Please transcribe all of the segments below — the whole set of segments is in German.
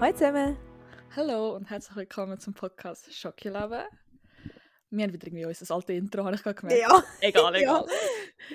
Hallo zusammen. Hallo und herzlich willkommen zum Podcast Schockeleben. Wir haben wieder irgendwie unser altes Intro, habe ich gerade gemerkt. Ja. Egal, Ja. egal.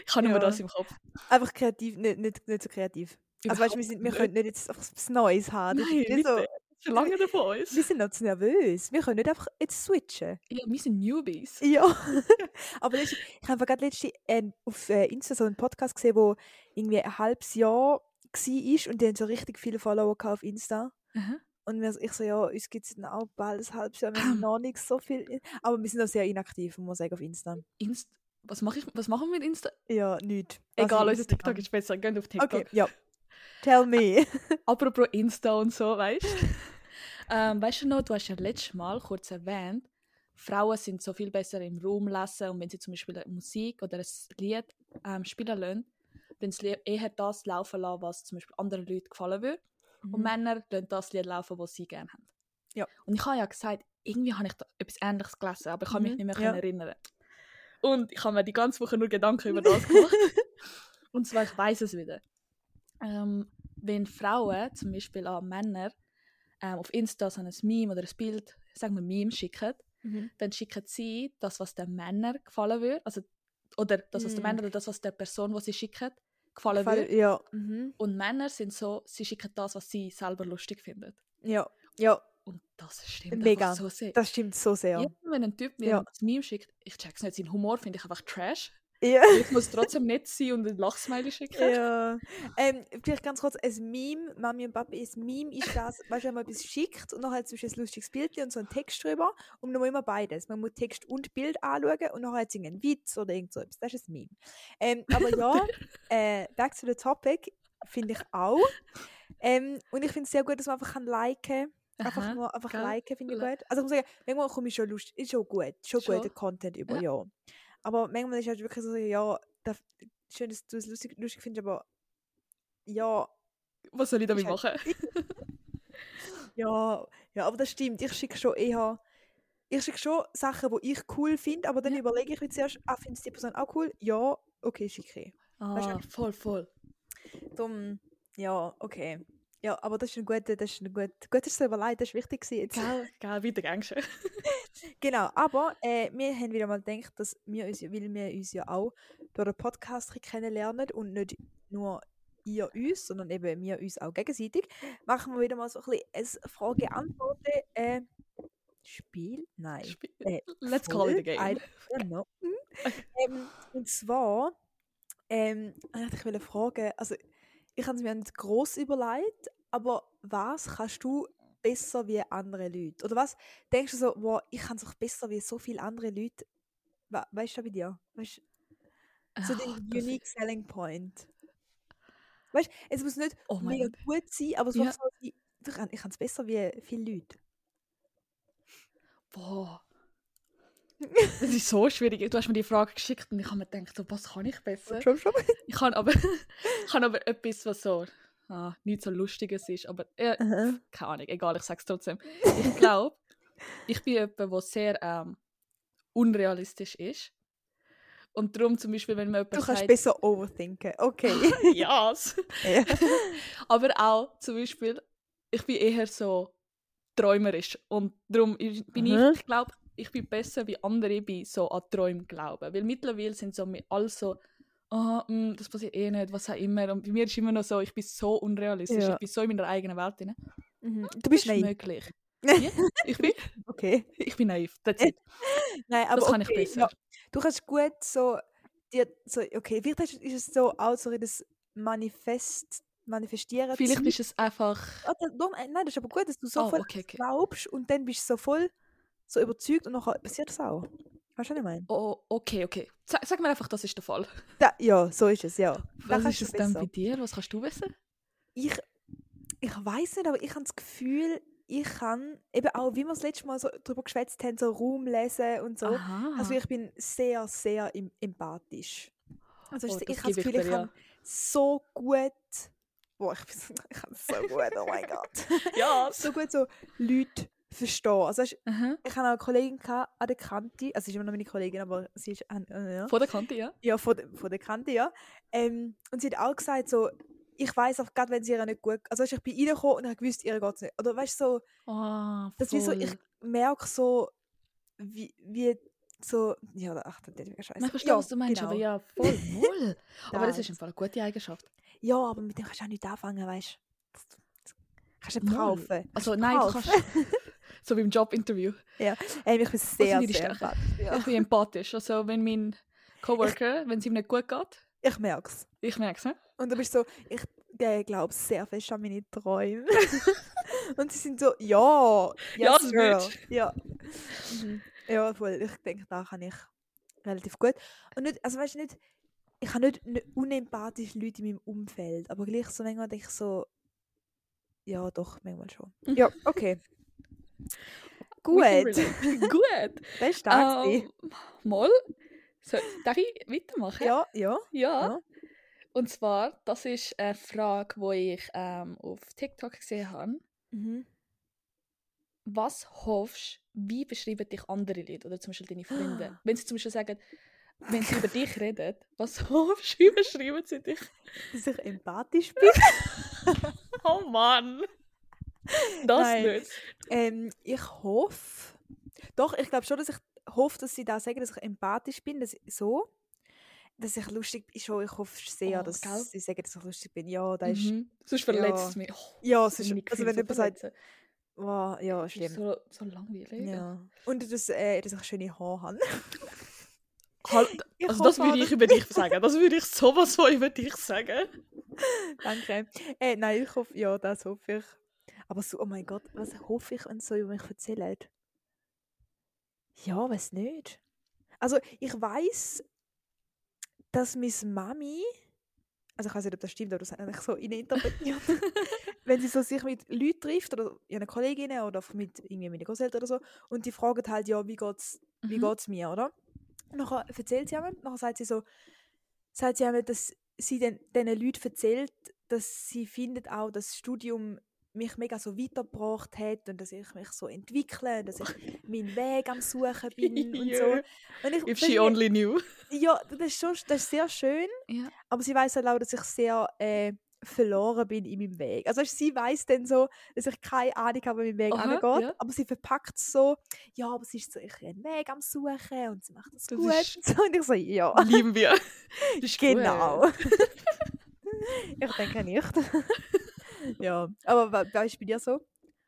Ich habe nur Ja. das im Kopf. Einfach kreativ, nicht, nicht, nicht so kreativ. Also weißt du, wir, Überhaupt sind, wir nicht. können nicht jetzt einfach was Neues haben. Das ist Nein, nicht so, verlangen die von wir uns. sind noch zu nervös. Wir können nicht einfach jetzt switchen. Ja, wir sind Newbies. Ja. Aber ich habe gerade letzte ähm, auf äh, Insta so einen Podcast gesehen, wo irgendwie ein halbes Jahr war und die haben so richtig viele Follower auf Insta. Aha. Und wir, ich so, ja, uns gibt es dann auch bald ein halbes Jahr, wir haben noch nicht so viel. Aber wir sind auch sehr inaktiv, muss man sagen, auf Insta. Inst was, mach ich, was machen wir mit Insta? Ja, nicht. Egal, unser TikTok ist besser. Geht auf TikTok. Okay, ja. Tell me. Apropos Insta und so, weißt du? ähm, weißt du noch, du hast ja letztes Mal kurz erwähnt, Frauen sind so viel besser im Raum lesen und wenn sie zum Beispiel Musik oder ein Lied ähm, spielen lassen, dann sie eher das laufen lassen, was zum Beispiel anderen Leuten gefallen würde. Und Mhm. Männer lassen das Lied laufen, das sie gerne haben. Ja. Und ich habe ja gesagt, irgendwie habe ich da etwas Ähnliches gelesen, aber ich kann mich Mhm, nicht mehr ja. erinnern. Und ich habe mir die ganze Woche nur Gedanken über das gemacht. Und zwar, ich weiß es wieder. Ähm, wenn Frauen zum Beispiel an Männer ähm, auf Insta so ein Meme oder ein Bild, sagen wir Meme, schicken, Mhm. dann schicken sie das, was den Männern gefallen würde. Also, oder das, was den Mm. Männern oder das, was der Person, die sie schicken, gefallen Fall- würde. Ja. Mhm. Und Männer sind so, sie schicken das, was sie selber lustig finden. Ja. Ja, Und das stimmt Mega. so sehr. das stimmt so sehr. Ja, wenn ein Typ mir Ja. ein Meme schickt, ich check's nicht, seinen Humor finde ich einfach trash. Ja. Ich muss trotzdem nett sein und ein Lachsmiley schicken. ja. Ähm, vielleicht ganz kurz, ein Meme, Mami und Papi, ein Meme ist das, weißt du, wenn man etwas schickt und nachher zum Beispiel ein lustiges Bild und so ein Text drüber und man muss immer beides. Man muss Text und Bild anschauen und nachher hat es einen Witz oder irgend so etwas. Das ist ein Meme. Ähm, aber ja, äh, back to the topic, finde ich auch. Ähm, und ich finde es sehr gut, dass man einfach kann liken Einfach Aha, nur einfach gell? liken, finde ich gut. Also ich muss sagen, manchmal komme ich schon lustig, ist schon gut, schon Schon? guter Content über, Ja. ja. Aber manchmal ist halt wirklich so, ja, da, schön, dass du es lustig, lustig findest, aber ja, Was soll ich damit halt- machen? ja, ja, aber das stimmt. Ich schicke schon eher, ich schicke schon Sachen, die ich cool finde, aber dann Ja. überlege ich mir zuerst, ah, findest du die Person auch cool? Ja, okay, schicke ich. Weißt du, Ah, voll, voll. Darum, ja, okay. Ja, aber das ist ein guter, das ist ein gut, gut, du überlegt, das ist wichtig gewesen. Gell, gell, weiter gängst du. Genau, aber äh, wir haben wieder mal gedacht, dass wir uns, weil wir uns ja auch durch den Podcast kennenlernen und nicht nur ihr uns, sondern eben wir uns auch gegenseitig, machen wir wieder mal so ein bisschen ein Frage-Antworten äh, Spiel? Nein. Spiel- Äh, Let's call it a game. I don't know. ähm, und zwar, ähm, ich wollte fragen, also ich habe es mir nicht groß überlegt, aber was kannst du besser wie andere Leute? Oder was denkst du so, wow, ich kann es auch besser wie so viele andere Leute? We weißt du bei dir? Weißt, so den das- unique selling point. Weißt du, es muss nicht Oh mega Gott. gut sein, aber es Ja. muss so ich ich kann es besser wie viele Leute. Boah. Das ist so schwierig. Du hast mir die Frage geschickt und ich habe mir gedacht, so, was kann ich besser? Schon, schon. Ich kann aber, ich aber etwas, was so ah, nicht so Lustiges ist. Aber äh, keine Ahnung, egal, ich sage es trotzdem. Ich glaube, ich bin jemand, der sehr ähm, unrealistisch ist. Und darum zum Beispiel, wenn mir Du kannst sagt, besser overthinken. Okay. yes. ja. aber auch zum Beispiel, ich bin eher so träumerisch. Und darum bin Aha. ich, ich glaube, ich bin besser wie andere bei so an Träume glauben. Weil mittlerweile sind so alle so, ah, mm, das passiert eh nicht, was auch immer. Und bei mir ist immer noch so, ich bin so unrealistisch. Ja. Ich bin so in meiner eigenen Welt drin. Mhm. Du bist ist naiv. möglich. Ja, ich, bin, Okay. ich bin naiv. That's it. Nein, aber Das kann okay, ich besser. Ja. Du kannst gut so, dir, so okay, vielleicht ist es so auch so in das Manifest, Manifestieren. Vielleicht ist es einfach. Äh, nein, das ist aber gut, dass du so Oh, voll okay, okay. glaubst und dann bist du so voll so überzeugt und nachher passiert das auch. Weißt du, was ich meine? Oh, okay, okay. Sag, sag mir einfach, das ist der Fall. Da, ja, so ist es, ja. Was ist es dann besser. bei dir? Was kannst du wissen? ich, ich weiß nicht, aber ich habe das Gefühl, ich kann eben auch, wie wir das letzte Mal so darüber geschwätzt haben, so Raum lesen und so. Aha. Also ich bin sehr, sehr em empathisch. Also Oh, ich, habe das Gefühl, ich dir, kann so gut, boah, ich, bin so- ich kann so gut, oh mein Gott, ja. so gut so Leute verstehen. Also weisst, Aha. ich hatte auch eine Kollegin gehabt an der Kante, also sie ist immer noch meine Kollegin, aber sie ist, äh, ja. Vor der Kante, ja. Ja, von, der- von der Kante, ja. Ähm, und sie hat auch gesagt, so, ich weiß auch gerade, wenn sie ihr nicht gut, also weißt, ich bin reingekommen und ich gewusst, ihr geht es nicht. Oder weißt du, so, Ah, das wie so, ich merke so, wie, wie so, ja, ach, das ist mega scheiße. Ich verstehe, ja, was du meinst, genau. aber ja, voll, voll. aber das ist im Fall eine gute Eigenschaft. Ja, aber mit dem kannst du auch nicht anfangen, weißt du. Kannst du nicht kaufen. Also nein, du Kaufen. kannst... so wie im Jobinterview. Ähm, ich bin sehr, sehr empathisch, ja. Ich bin empathisch. Also wenn mein Coworker, wenn es ihm nicht gut geht, Ich merke es. ich merke es, ne? Und du bist so, ich äh, glaube sehr fest an meine Träume. und sie sind so, ja, Ja, yes, das girl. Ja. Mhm. Ja, voll. Ich denke, da kann ich relativ gut. Und nicht, also weißt du nicht, ich habe nicht, unempathische Leute in meinem Umfeld, aber gleich so manchmal denke ich so, ja, doch, manchmal schon. Ja, okay. Gut. Gut. Das ist stark. Ähm, mal. So, darf ich weitermachen? ja, ja. Ja. Ja. Und zwar, das ist eine Frage, die ich ähm, auf TikTok gesehen habe. Mhm. Was hoffst wie beschreiben dich andere Leute oder zum Beispiel deine Freunde? Wenn sie zum Beispiel sagen, wenn sie über dich reden, was hoffst wie beschreiben sie dich? Dass ich empathisch bin. Oh Mann! Das Nein. nicht. Ähm, ich hoffe, doch, ich glaube schon, dass ich hoffe, dass sie da sagen, dass ich empathisch bin, dass ich, so. Dass ich lustig bin, schon, ich hoffe sehr, Oh, dass gell? sie sagen, dass ich lustig bin. Ja, da ist, Mhm. Sonst verletzt es mich. Oh, ja, das es ist, meine also wenn jemand sagt, wow, ja, Das ist schlimm. so, so langweilig. Ja. Und dass, äh, dass ich schöne Haare habe. Halt, also das würde ich über dich sagen. Das würde ich sowas von über dich sagen. Danke. Äh, nein, ich hoffe, ja, das hoffe ich. Aber so, oh mein Gott, was hoffe ich, wenn so über mich erzählen? Ja, weiß nicht. Also, ich weiß, dass meine Mami, also ich weiß nicht, ob das stimmt, aber das habe ich so interpretiert, wenn sie so sich mit Leuten trifft oder ihren Kolleginnen oder mit irgendwie meinen Großeltern oder so und die fragen halt, ja, wie geht's, wie Mhm. geht's mir, oder? Und nachher erzählt sie jemand, nachher sagt sie so, sagt sie jemand, dass sie den, diesen Leuten erzählt, dass sie findet auch, dass das Studium mich mega so weitergebracht hat und dass ich mich so entwickle, dass ich meinen Weg am Suchen bin und so. Und ich, If she only knew. ja, das ist, schon, das ist sehr schön, Ja. aber sie weiß halt auch, dass ich sehr äh, verloren bin in meinem Weg. Also sie weiß dann so, dass ich keine Ahnung habe, wie mein Weg Aha, angeht, ja. aber sie verpackt es so, ja, aber sie ist so ich einen Weg am Suchen und sie macht das, Das gut. ist- Und ich so, ja, Lieben wir. Genau. gut. ich denke nicht. Ja, aber wa- was ist bei dir so?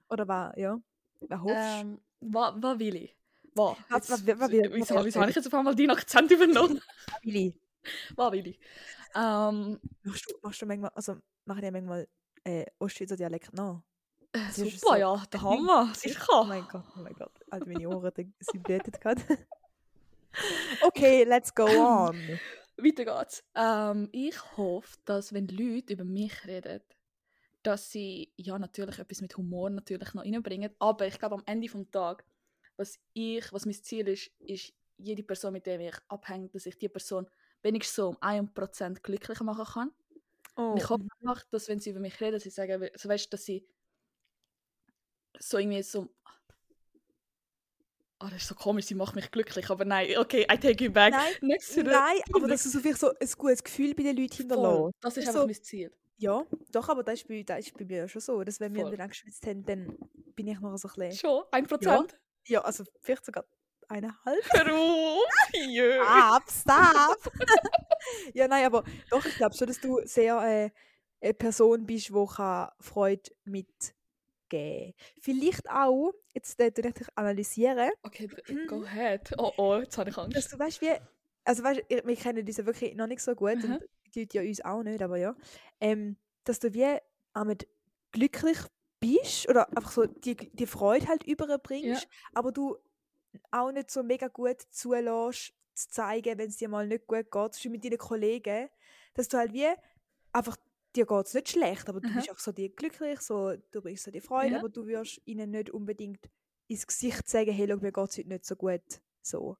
Oder war, ja, wer hoffst Ähm, was, was will ich? Was? Was- was- Jetzt- was will- Wieso, was wieso will- habe ich jetzt auf einmal deinen Akzent übernommen? Willi? was will ich? Ähm, Machst du, machst du manchmal, also machen die manchmal äh, Ostschweizer Dialekt nach? äh, super, ja, der Hammer, Oh sicher. mein Gott, oh mein Gott. Alter, meine Ohren, sie blätten gerade. okay, let's go on. Weiter geht's. Ähm, ich hoffe, dass wenn die Leute über mich reden, dass sie ja natürlich etwas mit Humor natürlich noch reinbringen. Aber ich glaube am Ende vom Tag, was ich, was mein Ziel ist, ist jede Person, mit der ich abhänge, dass ich die Person wenigstens so um 1% glücklicher machen kann. Oh, ich hoffe einfach, dass wenn sie über mich reden, sie sagen, also weißt, dass sie so irgendwie so Ah, das ist so komisch, sie macht mich glücklich, aber nein, okay, I take it back. Nein, Nein, aber dass du so so ein gutes Gefühl bei den Leuten Voll. hinterlässt. Das ist Ist einfach so- mein Ziel. Ja, doch, aber das ist bei, das ist bei mir schon so, dass wenn wir Voll. miteinander geschwitzt haben, dann bin ich noch so ein bisschen... Schon, 1%? Ja, also vielleicht sogar eineinhalb. Hör auf! Jö. Stop, ja, nein, aber doch, ich glaube schon, dass du sehr äh, eine Person bist, die kann Freude mitgeben Vielleicht auch, jetzt äh, ich dich analysieren, Okay, go ahead. Oh oh, jetzt habe ich dass Angst. du weißt, wie. Also weißt, wir kennen uns ja wirklich noch nicht so gut Leute ja uns auch nicht, aber ja. Ähm, dass du wie damit glücklich bist oder einfach so die, die Freude halt überbringst, aber du auch nicht so mega gut zulässt, zu zeigen, wenn es dir mal nicht gut geht, zum Beispiel mit deinen Kollegen, dass du halt wie einfach dir geht es nicht schlecht, aber du Mhm. bist auch so die glücklich, so, du bringst so die Freude, Ja. aber du wirst ihnen nicht unbedingt ins Gesicht sagen, hey, schau, mir geht es heute nicht so gut. So.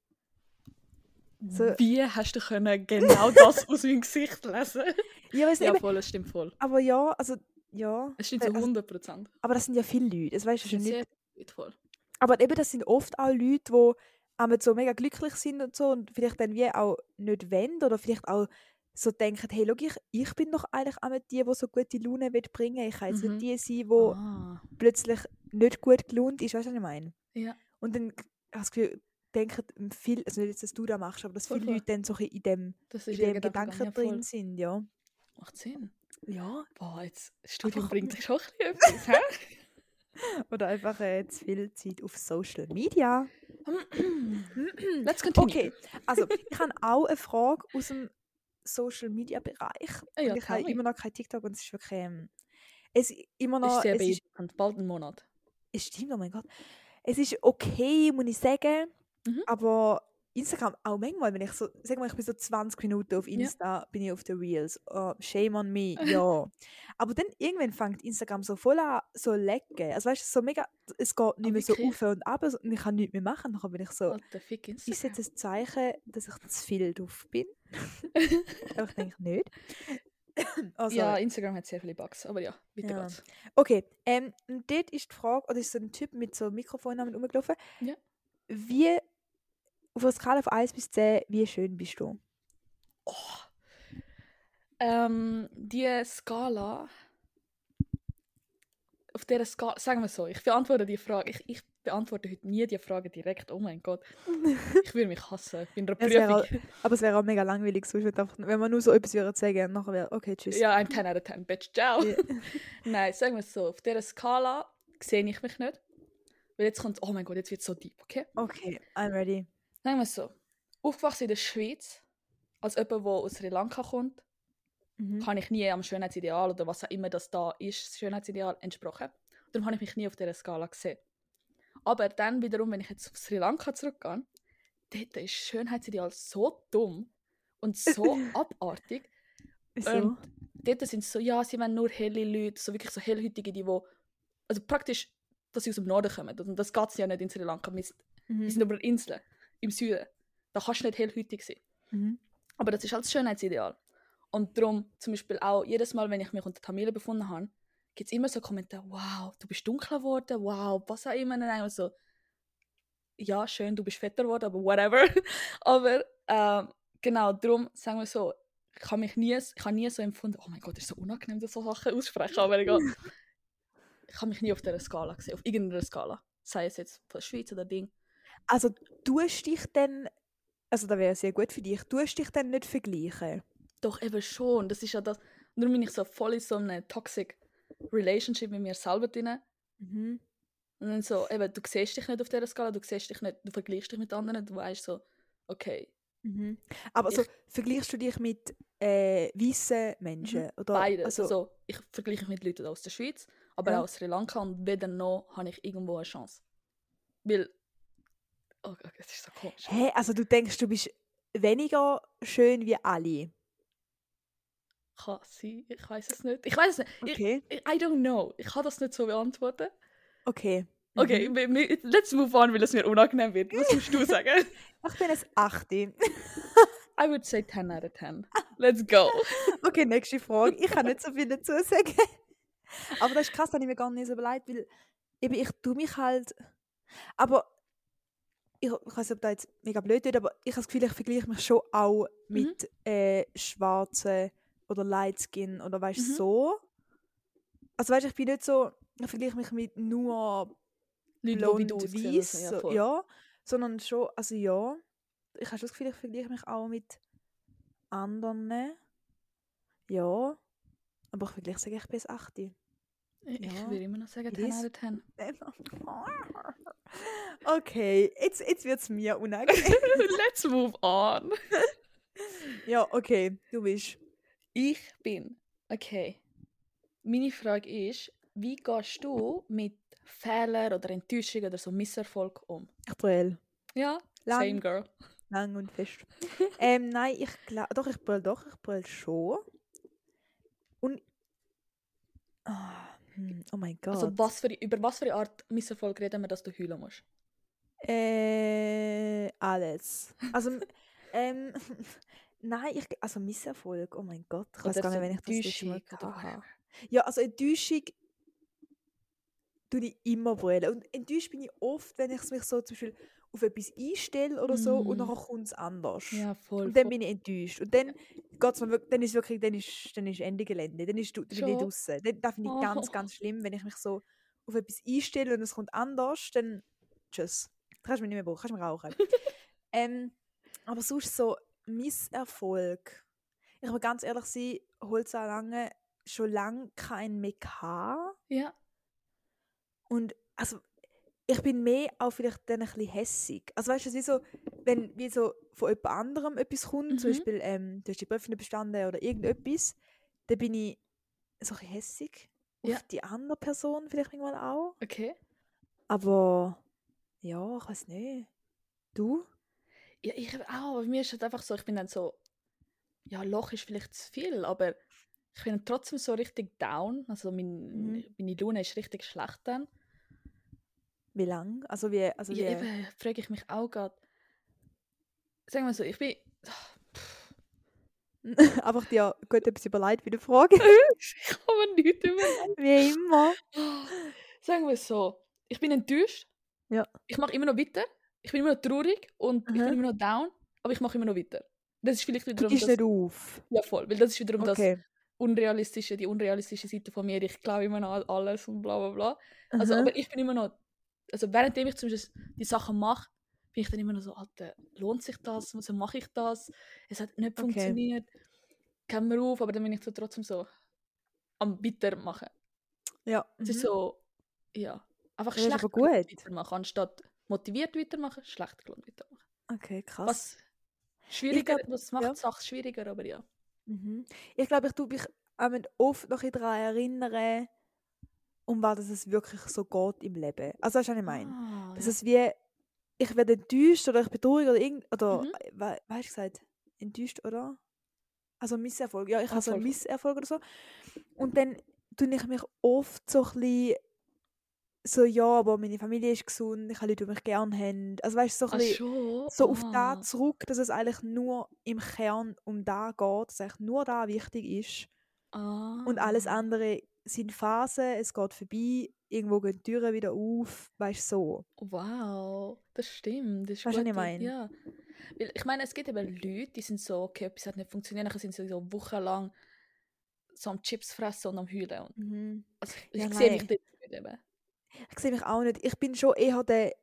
So. Wie hast du können genau das aus meinem Gesicht lesen? Ja, weiss Ja, eben, voll, es stimmt voll. aber ja, also, ja. Es stimmt so also, 100%. aber das sind ja viele Leute, das weißt du schon nicht. sehr gut voll. Aber eben, das sind oft auch Leute, die einmal so mega glücklich sind und so und vielleicht dann wie auch nicht wollen oder vielleicht auch so denken, hey, schau, ich, ich bin doch eigentlich auch nicht die, die so gute Laune will bringen. Ich kann jetzt Mhm. nicht die sein, die Ah. plötzlich nicht gut gelaunt ist, weißt du, was ich meine? Ja. Und dann habe ich das Gefühl, denken viel, also nicht, jetzt, dass du das machst, aber dass viele voll. Leute dann so in dem, in dem Gedanken drin sind, ja. Macht Sinn. Ja. Boah, jetzt, das Studium Einfach- bringt schon ein bisschen etwas, hä? Oder einfach äh, zu viel Zeit auf Social Media. Let's continue. Okay, also ich habe auch eine Frage aus dem Social Media Bereich. Ah ja, ich habe me. immer noch kein TikTok und es ist wirklich ähm, es ist immer noch Ist sehr es ist. Bald ein Monat. es stimmt, oh mein Gott. Es ist okay, muss ich sagen, Mhm. aber Instagram auch manchmal, wenn ich so, sag mal, ich bin so 20 Minuten auf Insta, bin ich auf den Reels. Oh, shame on me, ja. aber dann irgendwann fängt Instagram so voll an, so lecken. Also weißt du, so mega, es geht nicht mehr so auf und ab und ich kann nichts mehr machen. Dann bin ich so, fick ist Instagram. jetzt ein Zeichen, dass ich zu viel drauf bin? aber ich denke nicht. oh, ja, Instagram hat sehr viele Bugs, aber ja, weiter Ja. geht's. Okay, ähm, und dort ist die Frage, oder ist so ein Typ mit so Mikrofonnamen rumgelaufen. Ja. Wie, auf einer Skala von 1 bis 10, wie schön bist du? Ähm, die Skala. Auf dieser Skala, sagen wir so, ich beantworte die Frage. Ich, ich beantworte heute nie die Frage direkt. Oh mein Gott. Ich würde mich hassen. Ich bin in wäre Prüfung. Aber es wäre auch mega langweilig, sonst einfach, wenn man nur so etwas würde sagen, nachher wäre, okay, tschüss. Ja, I'm 10 out of 10, bitch. Ciao. Ja. Nein, sagen wir es so, auf dieser Skala sehe ich mich nicht. Weil jetzt kommt, oh mein Gott, jetzt wird es so deep, okay? Okay, I'm ready. Sagen wir es so. Aufgewachsen in der Schweiz, als jemand, der aus Sri Lanka kommt, Mhm. kann ich nie am Schönheitsideal oder was auch immer das da ist, das Schönheitsideal entsprochen. Darum habe ich mich nie auf dieser Skala gesehen. Aber dann wiederum, wenn ich jetzt auf Sri Lanka zurückgehe, dort ist das Schönheitsideal so dumm und so abartig. Wieso? Und dort sind es so, ja, sie wollen nur helle Leute, so wirklich so hellhütige, die wo, also praktisch, dass sie aus dem Norden kommen. Und das geht ja nicht in Sri Lanka. Wir sind, wir mhm. sind über Inseln im Süden. Da kannst du nicht hellhütig sein. Mhm. Aber das ist halt das Schönheitsideal. Und darum, zum Beispiel auch jedes Mal, wenn ich mich unter Tamilen befunden habe, gibt es immer so Kommentare, wow, du bist dunkler geworden, wow, was auch immer. Und so, ja, schön, du bist fetter geworden, aber whatever. aber ähm, genau, darum sagen wir so, ich habe mich nie, ich habe nie so empfunden, oh mein Gott, ist so unangenehm, dass so Sachen aussprechen, aber egal. ich habe mich nie auf dieser Skala gesehen, auf irgendeiner Skala. Sei es jetzt von der Schweiz oder Ding. Also, tust dich denn, also das wäre sehr gut für dich, tust dich denn nicht vergleichen? Doch, eben schon. Das ist ja das. Darum bin ich so voll in so einer toxic Relationship mit mir selber drin. Mhm. Und dann so, eben, du siehst dich nicht auf dieser Skala, du siehst dich nicht, du vergleichst dich mit anderen, du weißt so, okay, Mhm. Aber Ich- vergleichst du dich mit äh, weißen Menschen? Oder, beides. Also, Also, ich vergleiche mich mit Leuten aus der Schweiz, aber Ja. auch aus Sri Lanka und weder noch habe ich irgendwo eine Chance. Weil, oh Gott, das ist so komisch. Hä, also du denkst, du bist weniger schön wie alle? Kann sein, ich weiß es nicht. Ich weiß es nicht. Okay. Ich, I don't know. Ich kann das nicht so beantworten. Okay. Okay, Mhm. let's move on, weil es mir unangenehm wird. Was musst du sagen? Ich bin es 8. I would say 10 out of 10. Let's go. Okay, nächste Frage. Ich kann nicht so viel dazu sagen. Aber das ist krass, das habe ich mir gar nicht so überlegt, weil eben ich tue mich halt. Aber ich, ich weiß nicht, ob das jetzt mega blöd wird, aber ich habe das Gefühl, ich vergleiche mich schon auch mit äh, Schwarzen oder Light Skin oder weißt Mhm. so. Also weißt du, ich bin nicht so, ich vergleiche mich mit nur Leute, blond weiß, also, so, voll. ja, sondern schon, also ja, ich habe schon das Gefühl, ich vergleiche mich auch mit anderen. Ja, aber ich vergleiche sage ich bis 8. Ich, ich Ja. würde immer noch sagen It 10 is. out of 10. Okay, jetzt, jetzt wird es mir unangenehm. Let's move on. ja, okay, du bist. Ich bin. Okay. Meine Frage ist, wie gehst du mit Fehlern oder Enttäuschungen oder so Misserfolg um? Ich brüll. Ja, Lang. same girl. Lang und fest. ähm, nein, ich glaube, doch, ich brüll doch, ich brüll schon. Und. Hm, oh mein Gott. Also was für, über was für eine Art Misserfolg reden wir, dass du heulen musst? Äh, alles. Also, ähm, nein, ich, also Misserfolg, oh mein Gott, ich weiß gar nicht, wenn ich das hatte. whatever. Ja, also Enttäuschung tue ich immer brüllen. Und enttäuscht bin ich oft, wenn ich mich so zum Beispiel auf etwas einstelle oder so und Mm. nachher kommt es anders. Ja, voll. Und dann voll. bin ich enttäuscht. Und dann geht's mir dann ist wirklich, dann ist, dann ist Ende Gelände. Dann, ist, du- dann bin ich Schon? draußen. Dann, das finde ich ganz, Oh. ganz schlimm, wenn ich mich so auf etwas einstelle und es kommt anders, dann tschüss. Du kannst mich nicht mehr brauchen, kannst mich rauchen. ähm, aber sonst so Misserfolg. Ich muss ganz ehrlich sein, Holzau lange schon lange mehr gehabt. Ja. Und also, ich bin mehr auch vielleicht dann ein bisschen hässig. Also weißt du, wie so, wenn wie so von jemand anderem etwas kommt, zum Mhm. Beispiel, ähm, du hast die Prüfung nicht bestanden oder irgendetwas, dann bin ich so ein bisschen hässig. Auf Ja. die andere Person vielleicht manchmal auch. Okay. Aber ja, ich weiß nicht. Du? Ja, ich auch. Bei mir ist es halt einfach so, ich bin dann so, ja, Loch ist vielleicht zu viel, aber ich bin dann trotzdem so richtig down. Also mein, Mhm. meine Laune ist richtig schlecht dann. Wie lang? Also wie, also wie, Ja, eben, frage ich mich auch gerade. Sagen wir so, ich bin. einfach dir gut etwas überlegt bei der Frage. ich komme nicht über. wie immer. Sagen wir es so, ich bin enttäuscht. Ja. Ich mache immer noch weiter. Ich bin immer noch traurig und ich Aha. bin immer noch down, aber ich mache immer noch weiter. Das ist vielleicht Du wiederum gehst das, nicht auf. ja voll, weil das ist wiederum das Okay. unrealistische, die unrealistische Seite von mir. Ich glaube immer noch an alles und bla bla bla. Also, Aha. aber ich bin immer noch, also währenddem ich zum Beispiel die Sachen mache, bin ich dann immer noch so, Alter, lohnt sich das? Wieso mache ich das? Es hat nicht Okay. funktioniert. Kennen wir auf, aber dann bin ich so trotzdem so am weitermachen. ja. Es ist mhm. so, ja, einfach ist schlecht weitermachen, anstatt motiviert weitermachen, schlecht gelohnt weitermachen. Okay, krass. Was schwieriger, glaub, das macht ja. die Sache schwieriger, aber ja. Mhm. Ich glaube, ich tue mich oft noch daran erinnern, um was es wirklich so geht im Leben. Also, weißt du, was ich meine? Ah, Das ja. ist wie, ich werde enttäuscht oder ich bin traurig oder irgend, oder, Mhm. we, hast du gesagt? Enttäuscht, oder? Also Misserfolg. Ja, ich Ah, habe so einen. Misserfolg oder so. Und dann tue ich mich oft so ein bisschen so, ja, aber meine Familie ist gesund, ich habe Leute, die mich gerne haben. Also weißt du, so, ein bisschen, so auf Ah. da zurück, dass es eigentlich nur im Kern um da geht, dass eigentlich nur da wichtig ist. Und alles Ah. andere sind Phasen, es geht vorbei, irgendwo gehen die Türen wieder auf, weißt du, so. Wow, das stimmt. Das ist Weißt du, was ich meine? Ja. Weil, ich meine, es gibt eben Leute, die sind so, okay, etwas hat nicht funktioniert, dann sind sie so wochenlang so am Chips fressen und am heulen. Und, Mhm. also, ich Ja, sehe mich nicht eben. Ich sehe mich auch nicht. Ich bin schon eher der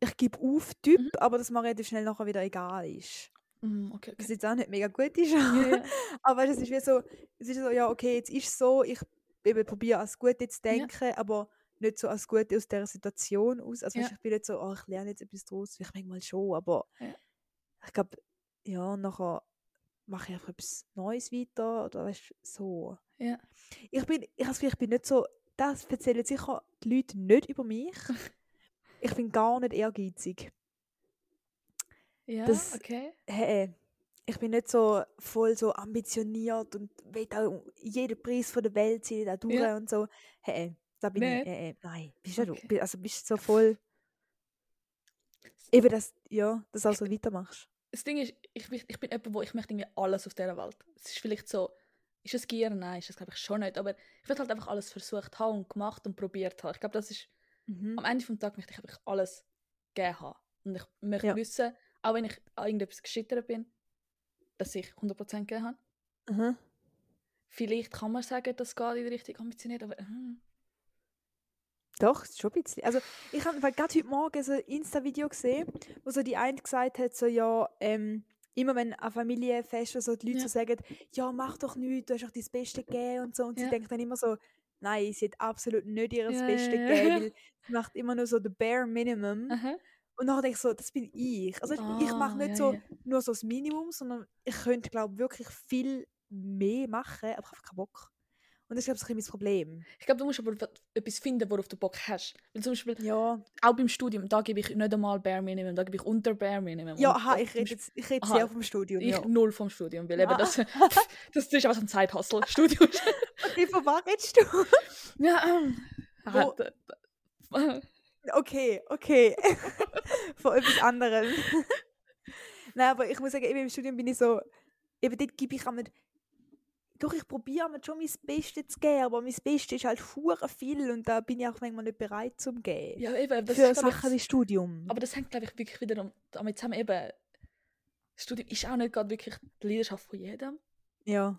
ich gebe auf Typ, Mhm. aber dass mir relativ schnell nachher wieder egal ist. Mm, okay, Was okay. jetzt auch nicht mega gut ist. Ja. aber es ist wie so, es ist so, ja, okay, jetzt ist es so, ich eben probiere als Gute zu Ja. denken, aber nicht so als Gute aus dieser Situation aus. Also Ja. ich bin nicht so, oh, ich lerne jetzt etwas daraus, vielleicht manchmal schon, aber Ja. ich glaube, ja, nachher mache ich einfach etwas Neues weiter oder weißt so. Ja. Ich bin, ich, also, ich bin nicht so, das erzählen sicher die Leute nicht über mich. ich bin gar nicht ehrgeizig. Ja, Das- okay. Hey, ich bin nicht so voll so ambitioniert und will auch jeden Preis von der Welt ziehen, da durch Ja. und so. Hey, da bin Nicht? ich, äh, äh, nein, bist ja Okay. du, also bist du so voll, eben das, ja, dass du auch so weitermachst. Das Ding ist, ich, bin- ich bin jemand, wo ich möchte irgendwie alles auf dieser Welt. Es ist vielleicht so, ist es Gier? Nein, ist das glaube ich schon nicht. Aber ich will halt einfach alles versucht haben und gemacht und probiert haben. Ich glaube, das ist, Mhm. am Ende des Tages möchte ich einfach alles gegeben haben. Und ich möchte Ja. wissen, auch wenn ich an irgendetwas gescheitert bin, dass ich 100% gegeben habe. Mhm. Vielleicht kann man sagen, das geht in die Richtung ambitioniert, aber hm, Doch, ist schon ein bisschen. Also, ich habe gerade heute Morgen so ein Insta-Video gesehen, wo so die eine gesagt hat, so, ja, ähm, immer wenn an Familienfesten so die Leute Ja. so sagen, ja, mach doch nichts, du hast doch dein Beste gegeben und so. Und Ja. sie denkt dann immer so, nein, sie hat absolut nicht ihr Ja, Beste gegeben, weil sie macht immer nur so the bare minimum. aha. Und dann denke ich so, das bin ich. Also, ich, ich mache Ah, nicht ja, so ja. nur so das Minimum, sondern ich könnte, glaube ich, wirklich viel mehr machen, aber ich habe keinen Bock. Und das ist, glaube ich, ein bisschen mein Problem. Ich glaube, du musst aber etwas finden, worauf du Bock hast. Weil zum Beispiel, Ja, auch beim Studium, da gebe ich nicht einmal Bare Minimum, da gebe ich unter Bare Minimum. ja aha, ich rede jetzt, ich rede Aha, sehr vom Studium. Ich ja. null vom Studium, weil eben das, das ist einfach so ein Zeithassel. Studium. Okay, von was redest du? ja, ähm... Wo- ah, Okay, okay. von etwas anderem. Nein, aber ich muss sagen, eben im Studium bin ich so, eben dort gebe ich einmal doch, ich probiere mir schon mein Bestes zu geben, aber mein Bestes ist halt hure viel und da bin ich auch manchmal nicht bereit zum geben. Ja, eben. Das Für ist, ich, Sachen wie Studium. Aber das hängt, glaube ich, wirklich wieder damit zusammen eben. Studium ist auch nicht gerade wirklich die Leidenschaft von jedem. Ja.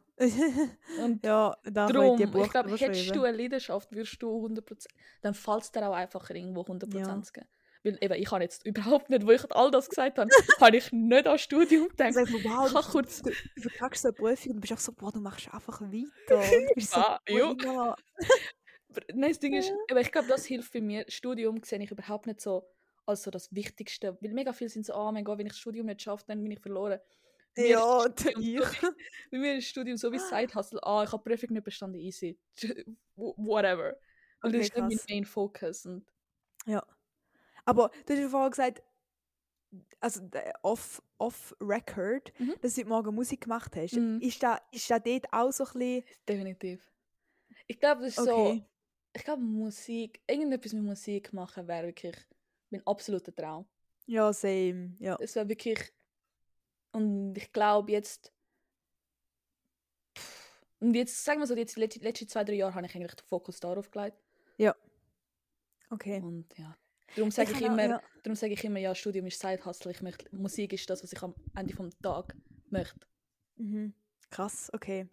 Und ja, da darum, die ich Buch glaube, hättest du eine Leidenschaft, würdest du 100%, dann fällt es dir auch einfacher, irgendwo 100% Ja. zu geben. Weil eben, ich habe jetzt überhaupt nicht, wo ich all das gesagt habe, habe ich nicht an Studium gedacht. du, wow, Ich kann kurz- du, du verkackst so eine Prüfung und du bist auch so, boah, du machst einfach weiter. Und du bist so, Ah, jo. ja. Nein, das Ding ist, aber ich glaube, das hilft für mich. Studium sehe ich überhaupt nicht so als so das Wichtigste. Weil mega viele sind so, oh mein Gott, wenn ich das Studium nicht schaffe, dann bin ich verloren. Ja, ich. so Bei mir ist das Studium so wie Side-Hustle. Ah, ich habe die Prüfung nicht bestanden, easy. Whatever. Und Okay, das ist nicht mein. Main Focus. Und Aber du hast ja vorher gesagt, also off, off record, Mhm. dass du heute Morgen Musik gemacht hast. Mhm. Ist, da, ist da dort auch so ein bisschen. definitiv. Ich glaube, das ist so. Okay. Ich glaube, Musik, irgendetwas mit Musik machen wäre wirklich mein absoluter Traum. Ja, same. Ja. Es wäre wirklich. Und ich glaube, jetzt. Und jetzt, sagen wir so, jetzt die letzten, letzten zwei, drei Jahre habe ich eigentlich den Fokus darauf gelegt. Okay. Und ja. Darum sage ich, auch- immer, ja. darum sage ich immer, ja, Studium ist Side-Hustle. Ich möchte, Musik ist das, was ich am Ende vom Tag möchte. Mhm. Krass, okay.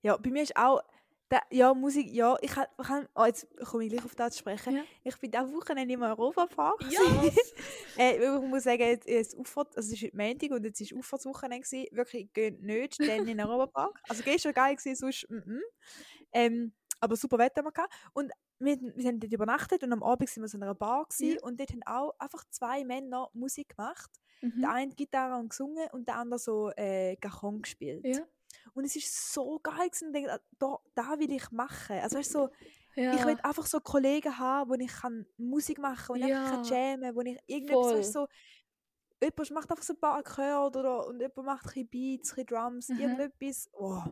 Ja, bei mir ist auch. Da, ja, Musik, ja, ich kann, oh, jetzt komme ich gleich auf das zu sprechen. Ja. Ich bin diese Wochenende im Europapark. Ja! äh, ich muss sagen, jetzt, jetzt Auffahrt, also es ist heute Montag und jetzt war Auffahrtswochenende. Wirklich, geht nicht dann in den Europapark. Also gestern war geil, gewesen, sonst mm -mm. Ähm, aber super Wetter haben wir gehabt. Und wir, wir haben dort übernachtet und am Abend sind wir so in einer Bar gewesen, Ja. und dort haben auch einfach zwei Männer Musik gemacht. Mhm. Der eine Gitarre und gesungen und der andere so äh, Cajon gespielt. Ja. Und es ist so geil gewesen. und ich dachte, da, da will ich machen. Also weißt, so, ja. ich will einfach so Kollegen haben, wo ich kann Musik machen kann, wo ich einfach kann Ja. jammen, wo ich irgendetwas, Voll. weißt, so, jemand macht einfach so ein paar Akkorde oder und jemand macht ein bisschen Beats, ein bisschen Drums, Mhm. irgendetwas. Wow.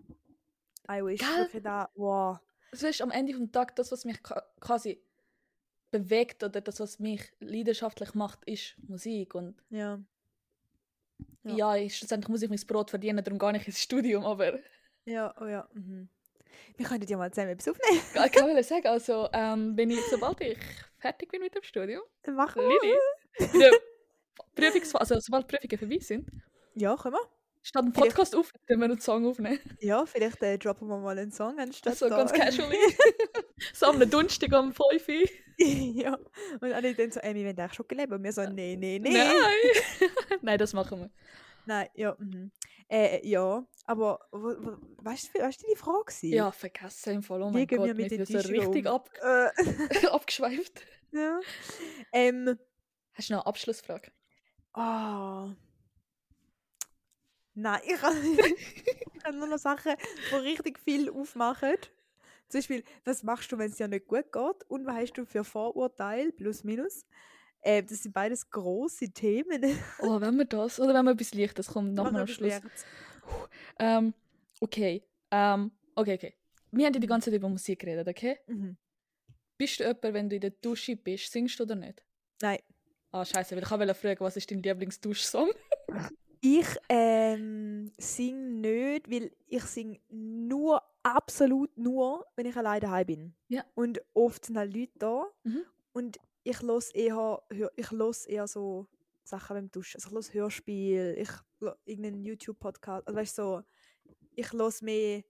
I wish Gell? wirklich da, wow. Das ist am Ende vom Tag das, was mich quasi bewegt oder das, was mich leidenschaftlich macht, ist Musik. Und Ja. Ja. ja, ich, schlussendlich muss ich mein Brot verdienen, darum gar nicht ins Studium, aber Ja, oh ja. Mhm. Wir könnten ja mal zusammen etwas aufnehmen. ich kann will sagen, also ähm, wenn ich, sobald ich fertig bin mit dem Studium, Dann machen wir. Lili, in der Prüfungs also sobald die Prüfungen vorbei sind, Ja, können wir. statt einen Vielleicht- Podcast auf, dann wir einen Song aufnehmen. Ja, vielleicht äh, droppen wir mal einen Song anstatt Also da. ganz casually. so am Donnerstag um 5 Uhr. ja. Und alle dann so, ey, wir wollen eigentlich schon leben. Und wir so, nee, nee, nee. Nein! Nein, das machen wir. Nein, ja. Mhm. Äh, ja, aber weißt du, weißt du die Frage? gewesen? Ja, vergessen im Fall. Oh mein gehen wir Gott, mit den so richtig ab, Äh, abgeschweift. ja. Ähm, Hast du noch eine Abschlussfrage? ah. Nein, ich habe nur noch Sachen, die richtig viel aufmachen. Zum Beispiel, was machst du, wenn es dir nicht gut geht? Und was hast du für Vorurteile, plus minus? Äh, das sind beides große Themen. Oh, wenn wir das? Oder wenn wir etwas Leichtes kommt, nachher am Schluss. Leichtes. Ähm, okay. Ähm, okay, okay. Wir haben ja die ganze Zeit über Musik geredet, okay? Mhm. Bist du jemand, wenn du in der Dusche bist, singst du oder nicht? Nein. Ah, scheiße, weil ich wollte fragen, was ist dein Lieblingsduschsong? Ich ähm, singe nicht, weil ich singe nur, absolut nur, wenn ich alleine daheim bin. Ja. Und oft sind halt Leute da. Mhm. Und ich los eher, ich los eher so Sachen beim Duschen. Also ich los Hörspiel, ich irgendeinen YouTube-Podcast. Also weißt so, ich los mehr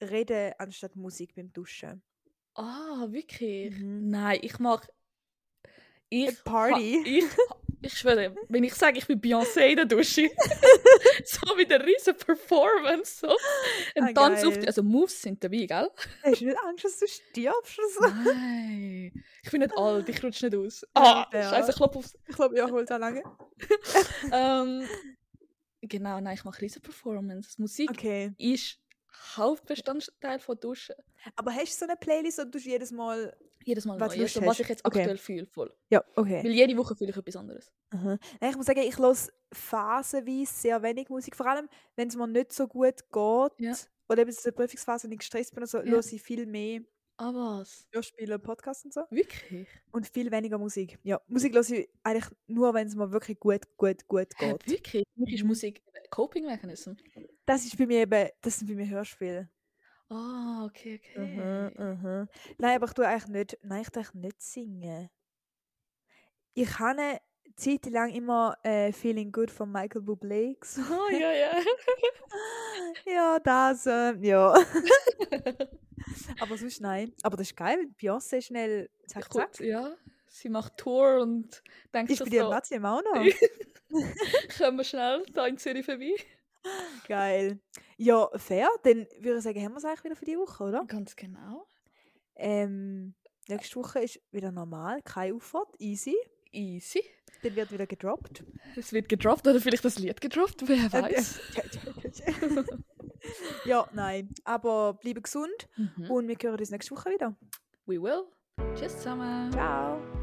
Reden anstatt Musik beim Duschen. Ah, wirklich? Mhm. Nein, ich mag. Ich, Party. ha- Ich, ich schwöre, wenn ich sage, ich bin Beyoncé in der Dusche, so mit einer riesen Performance, so. Ein Ah, Tanz auf die, Also, Moves sind dabei, gell? Hast du nicht Angst, dass du stirbst oder so? Nein. Ich bin nicht alt, ich rutsche nicht aus. Ah, Ja. scheiße, ich klopfe aufs. Ich glaube, ja, holt auch lange. Ähm, genau, nein, ich mache riesen Performance. Musik Okay. ist Hauptbestandteil von Duschen. Aber hast du so eine Playlist oder du jedes Mal... Jedes Mal Was neu. Also, was ich jetzt Okay. aktuell fühle, voll. Ja, okay. Weil jede Woche fühle ich etwas anderes. Aha. Ich muss sagen, ich höre phasenweise sehr wenig Musik. Vor allem, wenn es mir nicht so gut geht Ja. oder eben in der Prüfungsphase und ich gestresst bin, und so, Ja. höre ich viel mehr Ah, was? Hörspiele, Podcasts und so. Wirklich? Und viel weniger Musik. Ja, Musik höre ich eigentlich nur, wenn es mir wirklich gut, gut, gut Hä, geht. wirklich? Für mich ist. Musik ein Coping Mechanism. Das ist bei mir eben, das sind bei mir Hörspiele. Ah, okay, okay. Mhm, mhm. Nein, aber ich tue eigentlich nicht, nein, ich tue eigentlich nicht singen. Ich habe eine Zeit lang immer äh, Feeling Good von Michael Bublé gesungen. Ah, ja, ja. Ja, das, äh, ja. aber sonst nein. Aber das ist geil, Beyoncé schnell zack, zack. Gut, ja. Sie macht Tour und denkt sich bei dir im Nazi auch noch? kommen wir schnell da in Zürich vorbei. Geil. Ja, fair. Dann würde ich sagen, haben wir es eigentlich wieder für die Woche, oder? Ganz genau. Ähm, nächste Woche ist wieder normal, keine Auffahrt, easy. Easy. Dann wird wieder gedroppt. Es wird gedroppt oder vielleicht das Lied gedroppt, wer weiß. ja, nein. Aber bleibe gesund Mhm. und wir hören uns nächste Woche wieder. We will. Tschüss zusammen. Ciao.